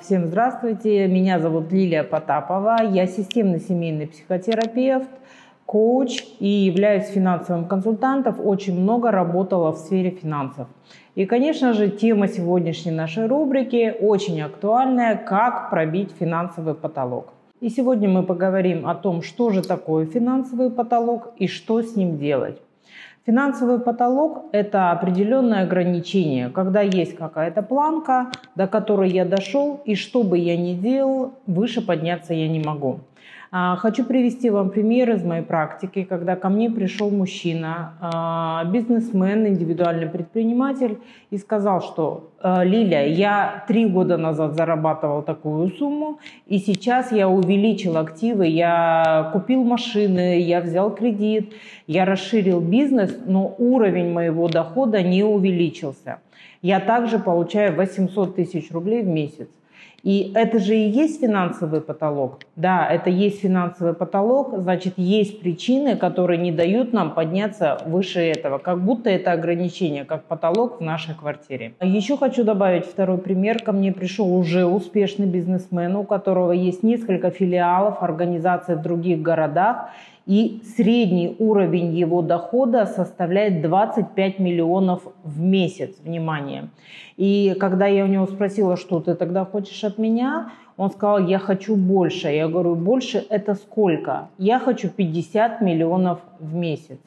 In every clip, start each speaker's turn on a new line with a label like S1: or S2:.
S1: Всем здравствуйте, меня зовут Лилия Потапова, я системный семейный психотерапевт, коуч и являюсь финансовым консультантом, очень много работала в сфере финансов. И, конечно же, тема сегодняшней нашей рубрики очень актуальная – как пробить финансовый потолок. И сегодня мы поговорим о том, что же такое финансовый потолок и что с ним делать. Финансовый потолок – это определенное ограничение, когда есть какая-то планка, до которой я дошел, и что бы я ни делал, выше подняться я не могу. А, хочу привести вам пример из моей практики, когда ко мне пришел мужчина, а, бизнесмен, индивидуальный предприниматель, и сказал, что «Э, Лилия, я три года назад зарабатывал такую сумму, и сейчас я увеличил активы, я купил машины, я взял кредит, я расширил бизнес, но уровень моего дохода не увеличился. Я также получаю 800 тысяч рублей в месяц. И это же и есть финансовый потолок. Да, это есть финансовый потолок, значит, есть причины, которые не дают нам подняться выше этого, как будто это ограничение, как потолок в нашей квартире. Еще хочу добавить второй пример. Ко мне пришел уже успешный бизнесмен, у которого есть несколько филиалов, организаций в других городах, и средний уровень его дохода составляет 25 миллионов в месяц, внимание. И когда я у него спросила, что ты тогда хочешь от меня, он сказал, я хочу больше. Я говорю, больше это сколько? Я хочу 50 миллионов в месяц.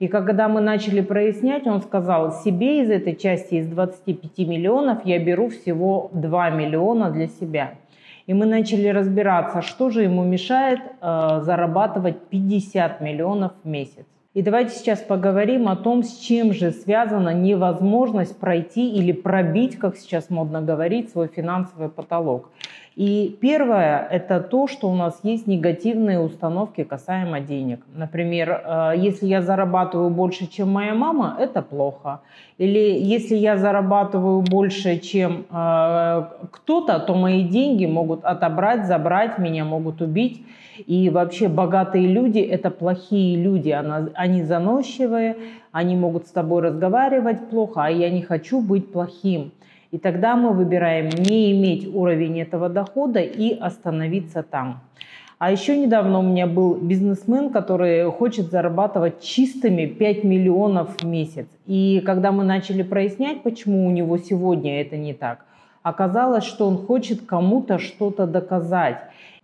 S1: И когда мы начали прояснять, он сказал, себе из этой части, из 25 миллионов, я беру всего 2 миллиона для себя. И мы начали разбираться, что же ему мешает э, зарабатывать 50 миллионов в месяц. И давайте сейчас поговорим о том, с чем же связана невозможность пройти или пробить, как сейчас модно говорить, свой финансовый потолок. И первое – это то, что у нас есть негативные установки касаемо денег. Например, э, если я зарабатываю больше, чем моя мама, это плохо. Или если я зарабатываю больше, чем э, кто-то, то мои деньги могут отобрать, забрать, меня могут убить. И вообще богатые люди – это плохие люди, они заносчивые, они могут с тобой разговаривать плохо, а я не хочу быть плохим. И тогда мы выбираем не иметь уровень этого дохода и остановиться там. А еще недавно у меня был бизнесмен, который хочет зарабатывать чистыми 5 миллионов в месяц. И когда мы начали прояснять, почему у него сегодня это не так, оказалось, что он хочет кому-то что-то доказать.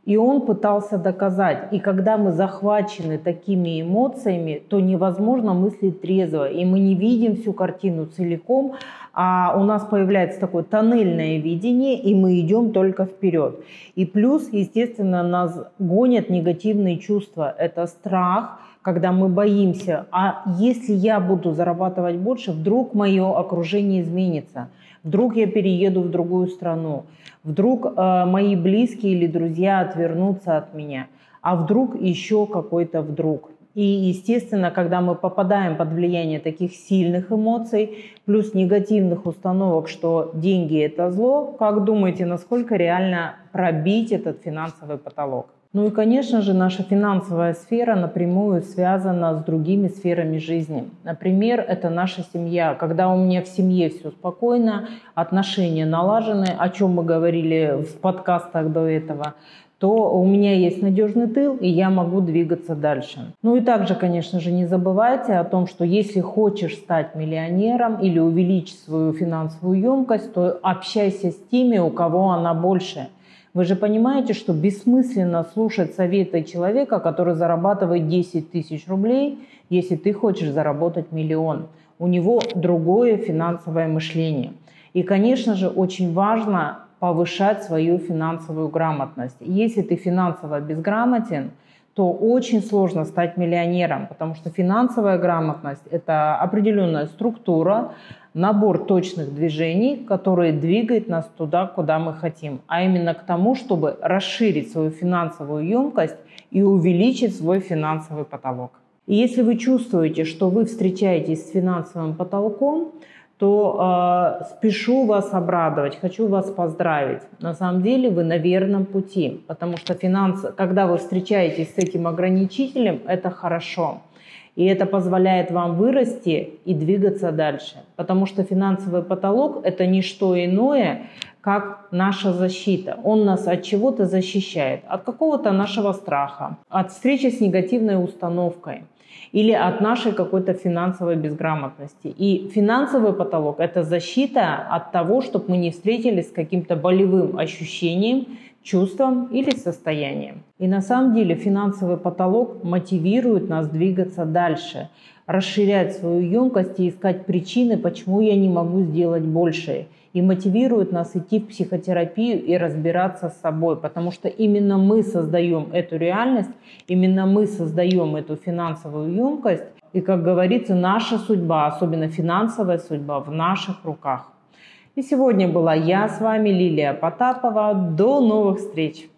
S1: И он пытался доказать. И когда мы захвачены такими эмоциями, то невозможно мыслить трезво. И мы не видим всю картину целиком, а у нас появляется такое тоннельное видение, и мы идем только вперед. И плюс, естественно, нас гонят негативные чувства. Это страх, когда мы боимся, а если я буду зарабатывать больше, вдруг мое окружение изменится, вдруг я перееду в другую страну, вдруг э, мои близкие или друзья отвернутся от меня, а вдруг еще какой-то вдруг. И, естественно, когда мы попадаем под влияние таких сильных эмоций, плюс негативных установок, что деньги – это зло, как думаете, насколько реально пробить этот финансовый потолок? Ну и, конечно же, наша финансовая сфера напрямую связана с другими сферами жизни. Например, это наша семья. Когда у меня в семье все спокойно, отношения налажены, о чем мы говорили в подкастах до этого, то у меня есть надежный тыл, и я могу двигаться дальше. Ну и также, конечно же, не забывайте о том, что если хочешь стать миллионером или увеличить свою финансовую емкость, то общайся с теми, у кого она больше – вы же понимаете, что бессмысленно слушать советы человека, который зарабатывает 10 тысяч рублей, если ты хочешь заработать миллион. У него другое финансовое мышление. И, конечно же, очень важно повышать свою финансовую грамотность. Если ты финансово безграмотен, то очень сложно стать миллионером, потому что финансовая грамотность – это определенная структура, набор точных движений, которые двигают нас туда, куда мы хотим, а именно к тому, чтобы расширить свою финансовую емкость и увеличить свой финансовый потолок. И если вы чувствуете, что вы встречаетесь с финансовым потолком, то э, спешу вас обрадовать, хочу вас поздравить. На самом деле вы на верном пути, потому что финанс, когда вы встречаетесь с этим ограничителем, это хорошо. И это позволяет вам вырасти и двигаться дальше. Потому что финансовый потолок – это не что иное, как наша защита. Он нас от чего-то защищает, от какого-то нашего страха, от встречи с негативной установкой или от нашей какой-то финансовой безграмотности. И финансовый потолок – это защита от того, чтобы мы не встретились с каким-то болевым ощущением, чувством или состоянием. И на самом деле финансовый потолок мотивирует нас двигаться дальше, расширять свою емкость и искать причины, почему я не могу сделать больше. И мотивирует нас идти в психотерапию и разбираться с собой, потому что именно мы создаем эту реальность, именно мы создаем эту финансовую емкость. И, как говорится, наша судьба, особенно финансовая судьба, в наших руках. И сегодня была я с вами, Лилия Потапова. До новых встреч!